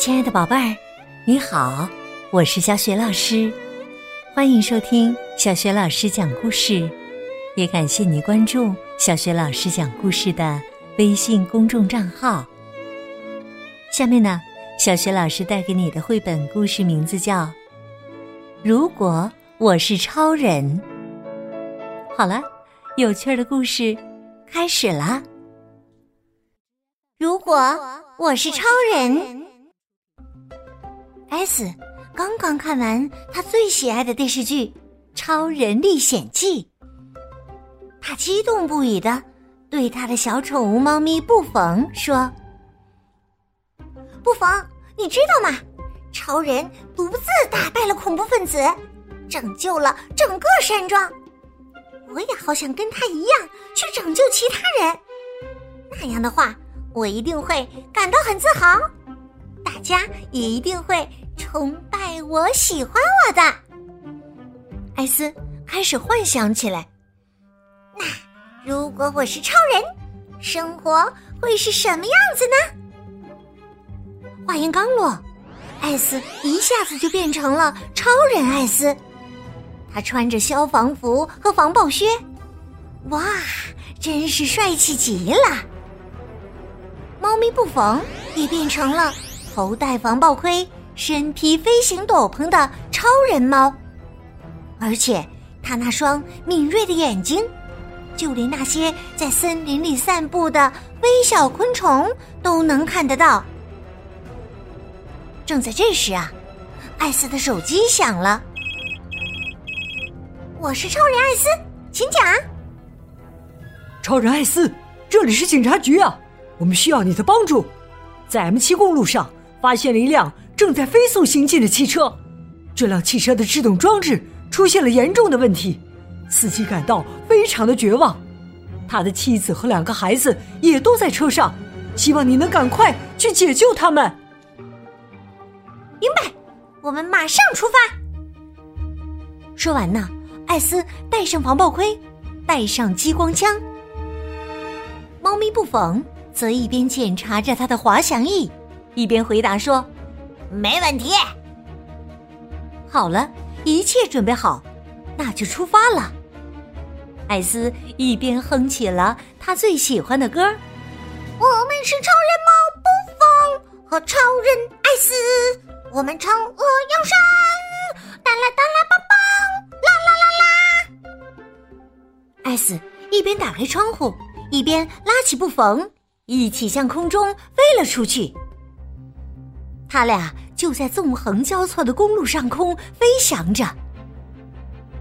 亲爱的宝贝儿，你好，我是小雪老师，欢迎收听小雪老师讲故事，也感谢你关注小雪老师讲故事的微信公众账号。下面呢，小雪老师带给你的绘本故事名字叫《如果我是超人》。好了，有趣的故事开始了！如果我是超人。S 刚刚看完他最喜爱的电视剧《超人历险记》，他激动不已的对他的小宠物猫咪布冯说：“布冯，你知道吗？超人独自打败了恐怖分子，拯救了整个山庄。我也好想跟他一样去拯救其他人，那样的话，我一定会感到很自豪，家一定会。”崇拜我，喜欢我的，艾斯开始幻想起来。那如果我是超人，生活会是什么样子呢？话音刚落，艾斯一下子就变成了超人艾斯。他穿着消防服和防爆靴，哇，真是帅气极了。猫咪布冯也变成了头戴防爆盔。身披飞行斗篷的超人猫，而且他那双敏锐的眼睛，就连那些在森林里散步的微小昆虫都能看得到。正在这时啊，艾斯的手机响了。我是超人艾斯，请讲。超人艾斯，这里是警察局啊，我们需要你的帮助，在 M 七公路上发现了一辆。正在飞速行进的汽车，这辆汽车的制动装置出现了严重的问题，司机感到非常的绝望，他的妻子和两个孩子也都在车上，希望你能赶快去解救他们。明白，我们马上出发。说完呢，艾斯戴上防爆盔，带上激光枪，猫咪布冯则一边检查着他的滑翔翼，一边回答说。没问题。好了，一切准备好，那就出发了。艾斯一边哼起了他最喜欢的歌我们是超人猫布风和超人艾斯，我们惩恶扬善，哒啦哒啦棒棒，啦啦啦啦。艾斯一边打开窗户，一边拉起布冯，一起向空中飞了出去。他俩就在纵横交错的公路上空飞翔着。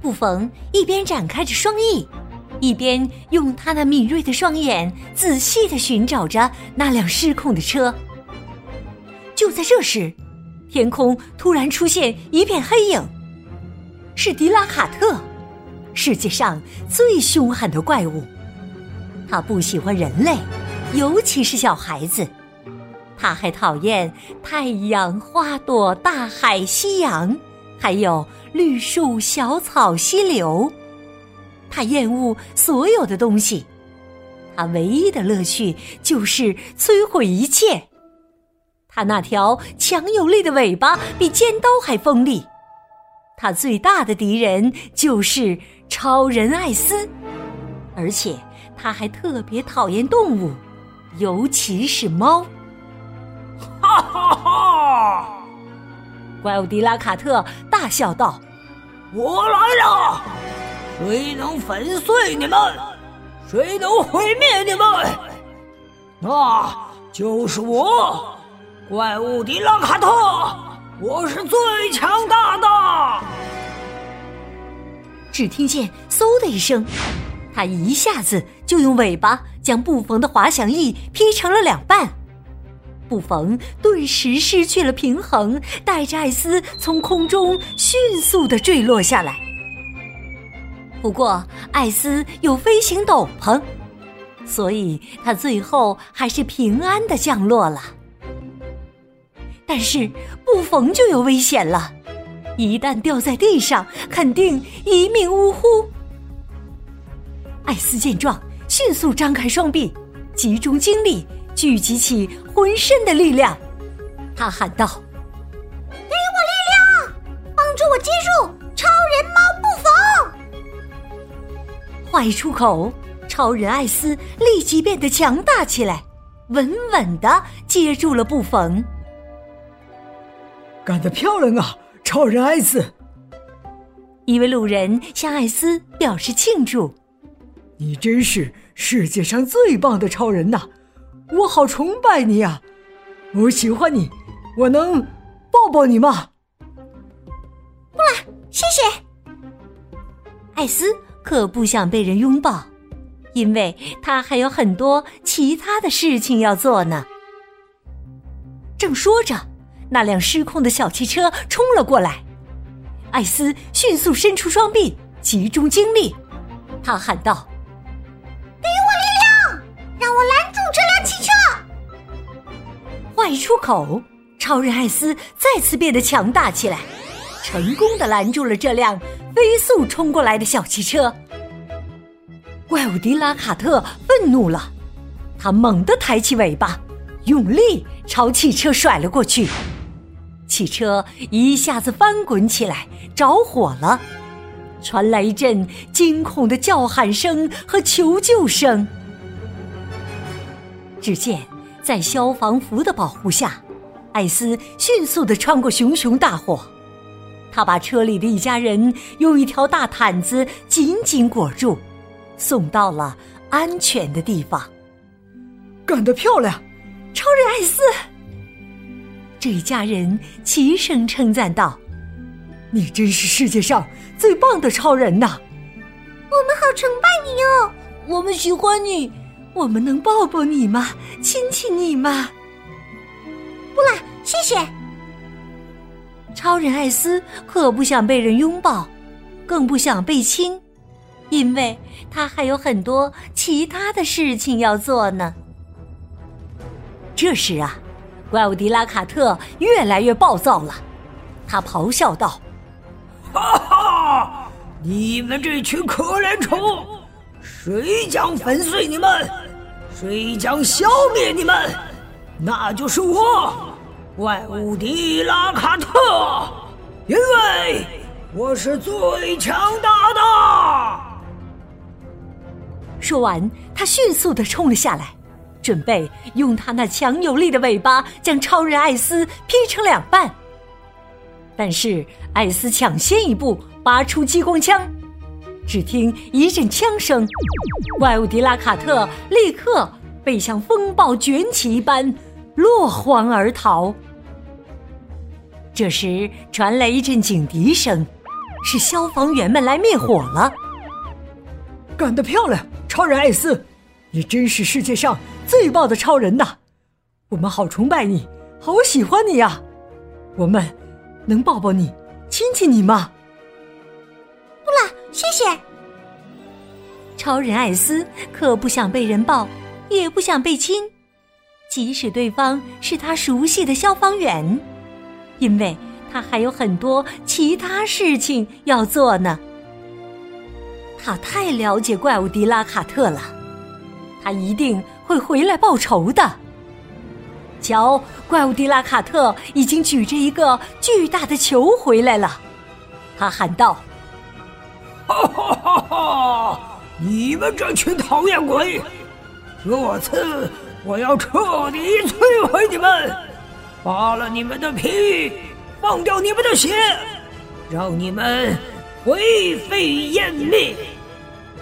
布冯一边展开着双翼，一边用他那敏锐的双眼仔细的寻找着那辆失控的车。就在这时，天空突然出现一片黑影，是迪拉卡特，世界上最凶狠的怪物。他不喜欢人类，尤其是小孩子。他还讨厌太阳、花朵、大海、夕阳，还有绿树、小草、溪流。他厌恶所有的东西，他唯一的乐趣就是摧毁一切。他那条强有力的尾巴比尖刀还锋利。他最大的敌人就是超人艾斯，而且他还特别讨厌动物，尤其是猫。哈哈哈！怪物迪拉卡特大笑道：“我来了！谁能粉碎你们？谁能毁灭你们？那就是我，怪物迪拉卡特！我是最强大的！”只听见“嗖”的一声，他一下子就用尾巴将布冯的滑翔翼劈成了两半。布冯顿时失去了平衡，带着艾斯从空中迅速的坠落下来。不过，艾斯有飞行斗篷，所以他最后还是平安的降落了。但是，布冯就有危险了，一旦掉在地上，肯定一命呜呼。艾斯见状，迅速张开双臂，集中精力。聚集起浑身的力量，他喊道：“给我力量，帮助我接住超人猫布冯！”话一出口，超人艾斯立即变得强大起来，稳稳的接住了布冯。干得漂亮啊，超人艾斯！一位路人向艾斯表示庆祝：“你真是世界上最棒的超人呐！我好崇拜你呀！我喜欢你，我能抱抱你吗？”不了，谢谢。艾斯可不想被人拥抱，因为他还有很多其他的事情要做呢。正说着，那辆失控的小汽车冲了过来。艾斯迅速伸出双臂，集中精力，他喊道：“话一出口，超人艾斯再次变得强大起来，成功的拦住了这辆飞速冲过来的小汽车。怪物迪拉卡特愤怒了，他猛地抬起尾巴，用力朝汽车甩了过去。汽车一下子翻滚起来，着火了，传来一阵惊恐的叫喊声和求救声。只见在消防服的保护下，艾斯迅速的穿过熊熊大火，他把车里的一家人用一条大毯子紧紧裹住，送到了安全的地方。干得漂亮，超人艾斯！这一家人齐声称赞道：“你真是世界上最棒的超人呐！我们好崇拜你哦，我们喜欢你，我们能抱抱你吗？亲亲你吗？”不了，谢谢。超人艾斯可不想被人拥抱，更不想被亲，因为他还有很多其他的事情要做呢。这时啊。怪物迪拉卡特越来越暴躁了，他咆哮道：“哈哈，你们这群可怜虫，谁将粉碎你们？谁将消灭你们？那就是我，怪物迪拉卡特，因为我是最强大的。”说完，他迅速的冲了下来。准备用他那强有力的尾巴将超人艾斯劈成两半，但是艾斯抢先一步拔出激光枪，只听一阵枪声，怪物迪拉卡特立刻被像风暴卷起一般落荒而逃。这时传来一阵警笛声，是消防员们来灭火了。干得漂亮，超人艾斯！你真是世界上最棒的超人呐！我们好崇拜你，好喜欢你呀！我们能抱抱你、亲亲你吗？不了，谢谢。超人艾斯可不想被人抱，也不想被亲，即使对方是他熟悉的消防员，因为他还有很多其他事情要做呢。他太了解怪物迪拉卡特了。他一定会回来报仇的。瞧，怪物迪拉卡特已经举着一个巨大的球回来了。他喊道：“哈哈哈哈！你们这群讨厌鬼，这次我要彻底摧毁你们，扒了你们的皮，放掉你们的血，让你们灰飞烟灭。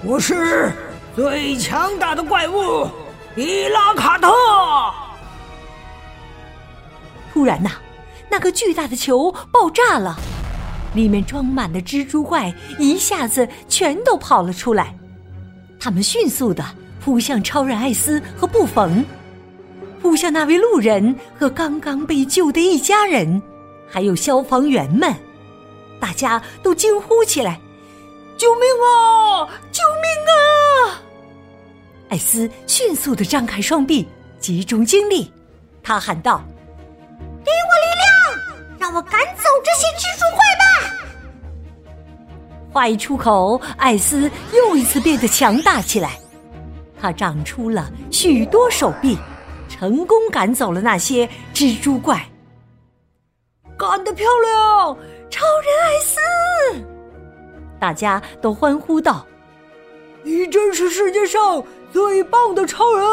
我是。”最强大的怪物迪拉卡特！突然呐，那个巨大的球爆炸了，里面装满的蜘蛛怪一下子全都跑了出来。他们迅速的扑向超人艾斯和布冯，扑向那位路人和刚刚被救的一家人，还有消防员们。大家都惊呼起来：“救命啊！救命啊！”艾斯迅速的张开双臂，集中精力，他喊道：“给我力量，让我赶走这些蜘蛛怪吧！”话一出口，艾斯又一次变得强大起来，他长出了许多手臂，成功赶走了那些蜘蛛怪，干得漂亮，超人艾斯！大家都欢呼道：“你真是世界上最棒的超人！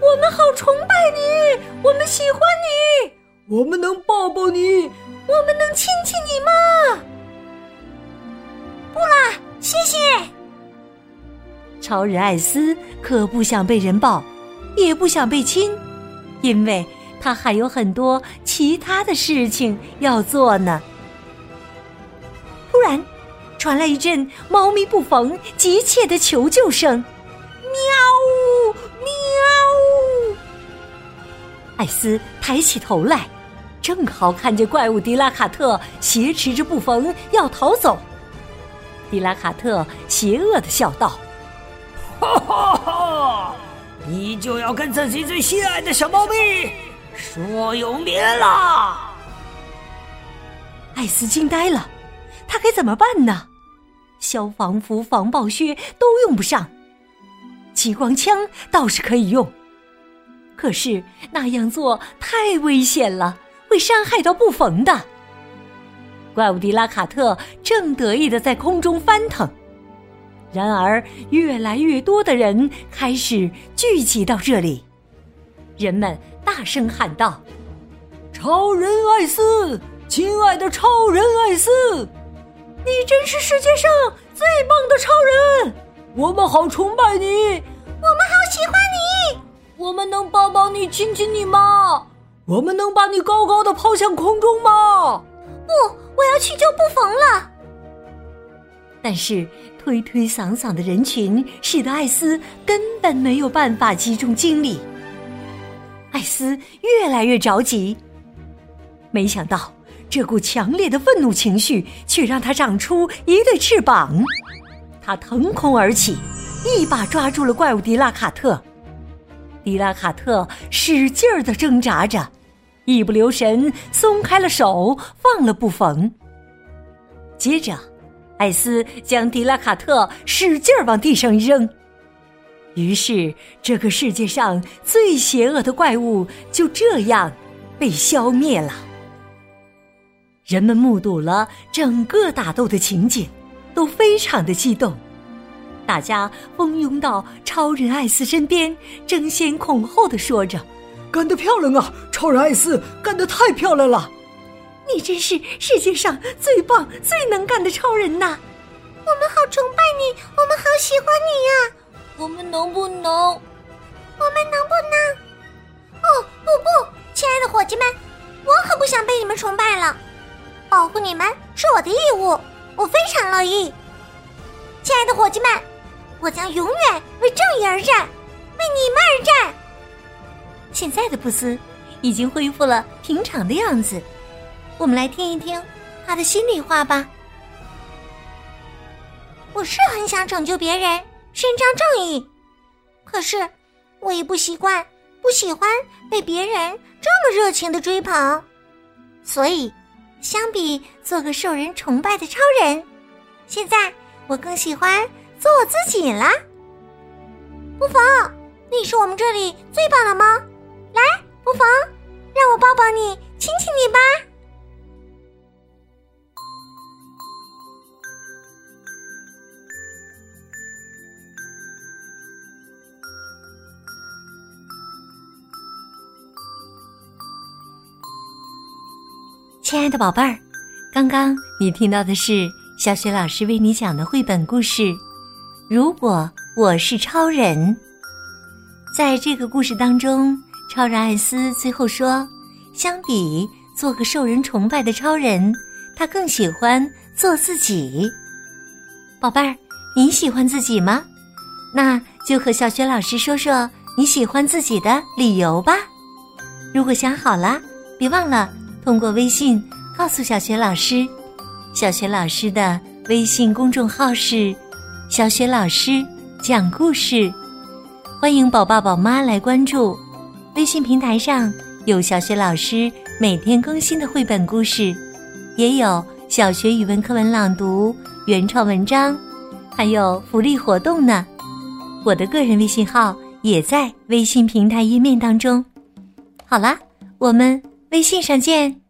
我们好崇拜你，我们喜欢你，我们能抱抱你，我们能亲亲你吗？”超人艾斯可不想被人抱，也不想被亲，因为他还有很多其他的事情要做呢。突然，传来一阵猫咪不逢急切的求救声：“喵，喵！”艾斯抬起头来，正好看见怪物迪拉卡特挟持着布冯要逃走。迪拉卡特邪恶的笑道：“哈哈哈！你就要跟自己最心爱的小猫咪说永别啦！”艾斯惊呆了，他该怎么办呢？消防服、防爆靴都用不上，激光枪倒是可以用，可是那样做太危险了，会伤害到布冯的。怪物迪拉卡特正得意的在空中翻腾，然而越来越多的人开始聚集到这里，人们大声喊道：“超人艾斯，亲爱的超人艾斯，你真是世界上最棒的超人！我们好崇拜你，我们好喜欢你，我们能抱抱你、亲亲你吗？我们能把你高高的抛向空中吗？不。”我要去救布冯了，但是推推搡搡的人群使得艾斯根本没有办法集中精力。艾斯越来越着急，没想到这股强烈的愤怒情绪却让他长出一对翅膀，他腾空而起，一把抓住了怪物迪拉卡特。迪拉卡特使劲儿的挣扎着。一不留神，松开了手，放了布冯。接着，艾斯将迪拉卡特使劲儿往地上扔，于是这个世界上最邪恶的怪物就这样被消灭了。人们目睹了整个打斗的情景，都非常的激动，大家蜂拥到超人艾斯身边，争先恐后的说着。干得漂亮啊，超人艾斯，干得太漂亮了！你真是世界上最棒、最能干的超人呐！我们好崇拜你，我们好喜欢你呀！我们能不能？我们能不能？哦，不不，亲爱的伙计们，我可不想被你们崇拜了。保护你们是我的义务，我非常乐意。亲爱的伙计们，我将永远为正义而战，为你们而战。现在的布斯已经恢复了平常的样子，我们来听一听他的心里话吧。我是很想拯救别人，伸张正义，可是我也不习惯、不喜欢被别人这么热情的追捧，所以相比做个受人崇拜的超人，现在我更喜欢做我自己了。不妨，你是我们这里最棒的猫。来，不妨让我抱抱你，亲亲你吧。亲爱的宝贝儿，刚刚你听到的是小雪老师为你讲的绘本故事《如果我是超人》。在这个故事当中。超人艾斯最后说：“相比做个受人崇拜的超人，他更喜欢做自己。”宝贝儿，你喜欢自己吗？那就和小雪老师说说你喜欢自己的理由吧。如果想好了，别忘了通过微信告诉小雪老师。小雪老师的微信公众号是“小雪老师讲故事”，欢迎宝爸宝妈来关注。微信平台上有小学老师每天更新的绘本故事，也有小学语文课文朗读、原创文章，还有福利活动呢。我的个人微信号也在微信平台页面当中。好啦，我们微信上见。